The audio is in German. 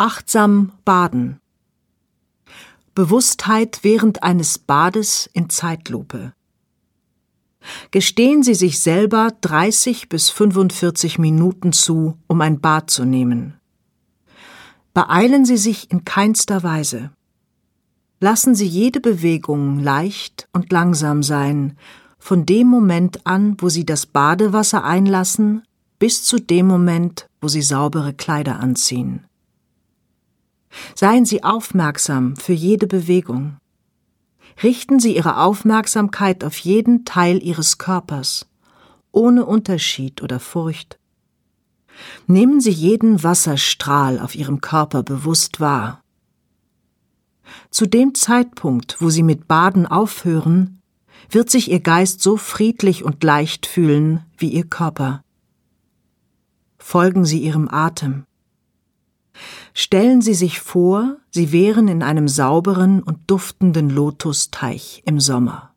Achtsam baden. Bewusstheit während eines Bades in Zeitlupe. Gestehen Sie sich selber 30 bis 45 Minuten zu, um ein Bad zu nehmen. Beeilen Sie sich in keinster Weise. Lassen Sie jede Bewegung leicht und langsam sein, von dem Moment an, wo Sie das Badewasser einlassen, bis zu dem Moment, wo Sie saubere Kleider anziehen. Seien Sie aufmerksam für jede Bewegung. Richten Sie Ihre Aufmerksamkeit auf jeden Teil Ihres Körpers, ohne Unterschied oder Furcht. Nehmen Sie jeden Wasserstrahl auf Ihrem Körper bewusst wahr. Zu dem Zeitpunkt, wo Sie mit Baden aufhören, wird sich Ihr Geist so friedlich und leicht fühlen wie Ihr Körper. Folgen Sie Ihrem Atem. Stellen Sie sich vor, Sie wären in einem sauberen und duftenden Lotusteich im Sommer.